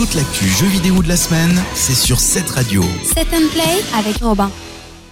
Toute l'actu jeux vidéo de la semaine, c'est sur cette radio. Set and Play avec Robin.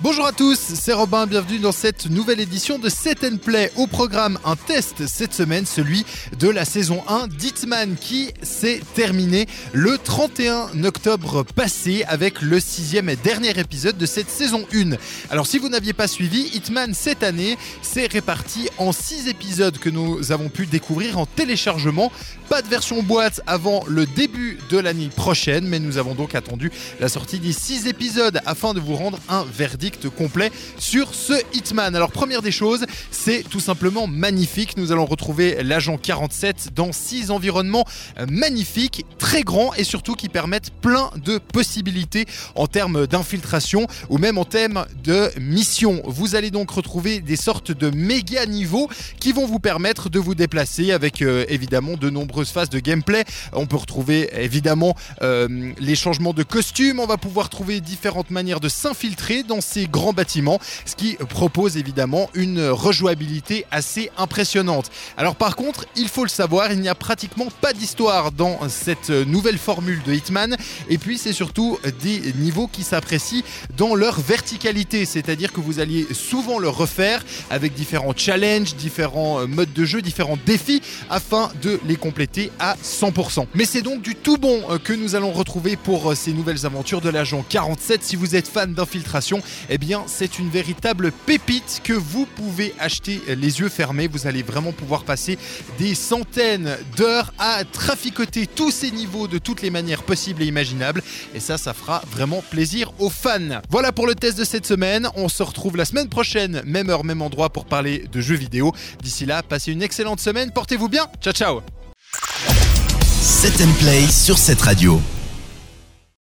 Bonjour à tous, c'est Robin, bienvenue dans cette nouvelle édition de Set Play. Au programme, un test cette semaine, celui de la saison 1 d'Hitman qui s'est terminé le 31 octobre passé avec le sixième et dernier épisode de cette saison 1. Alors si vous n'aviez pas suivi, Hitman cette année s'est réparti en 6 épisodes que nous avons pu découvrir en téléchargement. Pas de version boîte avant le début de l'année prochaine, mais nous avons donc attendu la sortie des 6 épisodes afin de vous rendre un verdict complet sur ce Hitman. Alors première des choses, c'est tout simplement magnifique. Nous allons retrouver l'agent 47 dans six environnements magnifiques, très grands et surtout qui permettent plein de possibilités en termes d'infiltration ou même en termes de mission. Vous allez donc retrouver des sortes de méga niveaux qui vont vous permettre de vous déplacer avec euh, évidemment de nombreuses phases de gameplay. On peut retrouver évidemment euh, les changements de costumes, on va pouvoir trouver différentes manières de s'infiltrer dans ces grands bâtiments, ce qui propose évidemment une rejouabilité assez impressionnante. Alors par contre, il faut le savoir, il n'y a pratiquement pas d'histoire dans cette nouvelle formule de Hitman, et puis c'est surtout des niveaux qui s'apprécient dans leur verticalité, c'est-à-dire que vous alliez souvent le refaire avec différents challenges, différents modes de jeu, différents défis, afin de les compléter à 100%. Mais c'est donc du tout bon que nous allons retrouver pour ces nouvelles aventures de l'agent 47. Si vous êtes fan d'infiltration, eh bien c'est une véritable pépite que vous pouvez acheter les yeux fermés. Vous allez vraiment pouvoir passer des centaines d'heures à traficoter tous ces niveaux de toutes les manières possibles et imaginables. Et ça, ça fera vraiment plaisir aux fans. Voilà pour le test de cette semaine. On se retrouve la semaine prochaine, même heure, même endroit pour parler de jeux vidéo. D'ici là, passez une excellente semaine. Portez-vous bien. Ciao, ciao. Set and Play sur cette radio.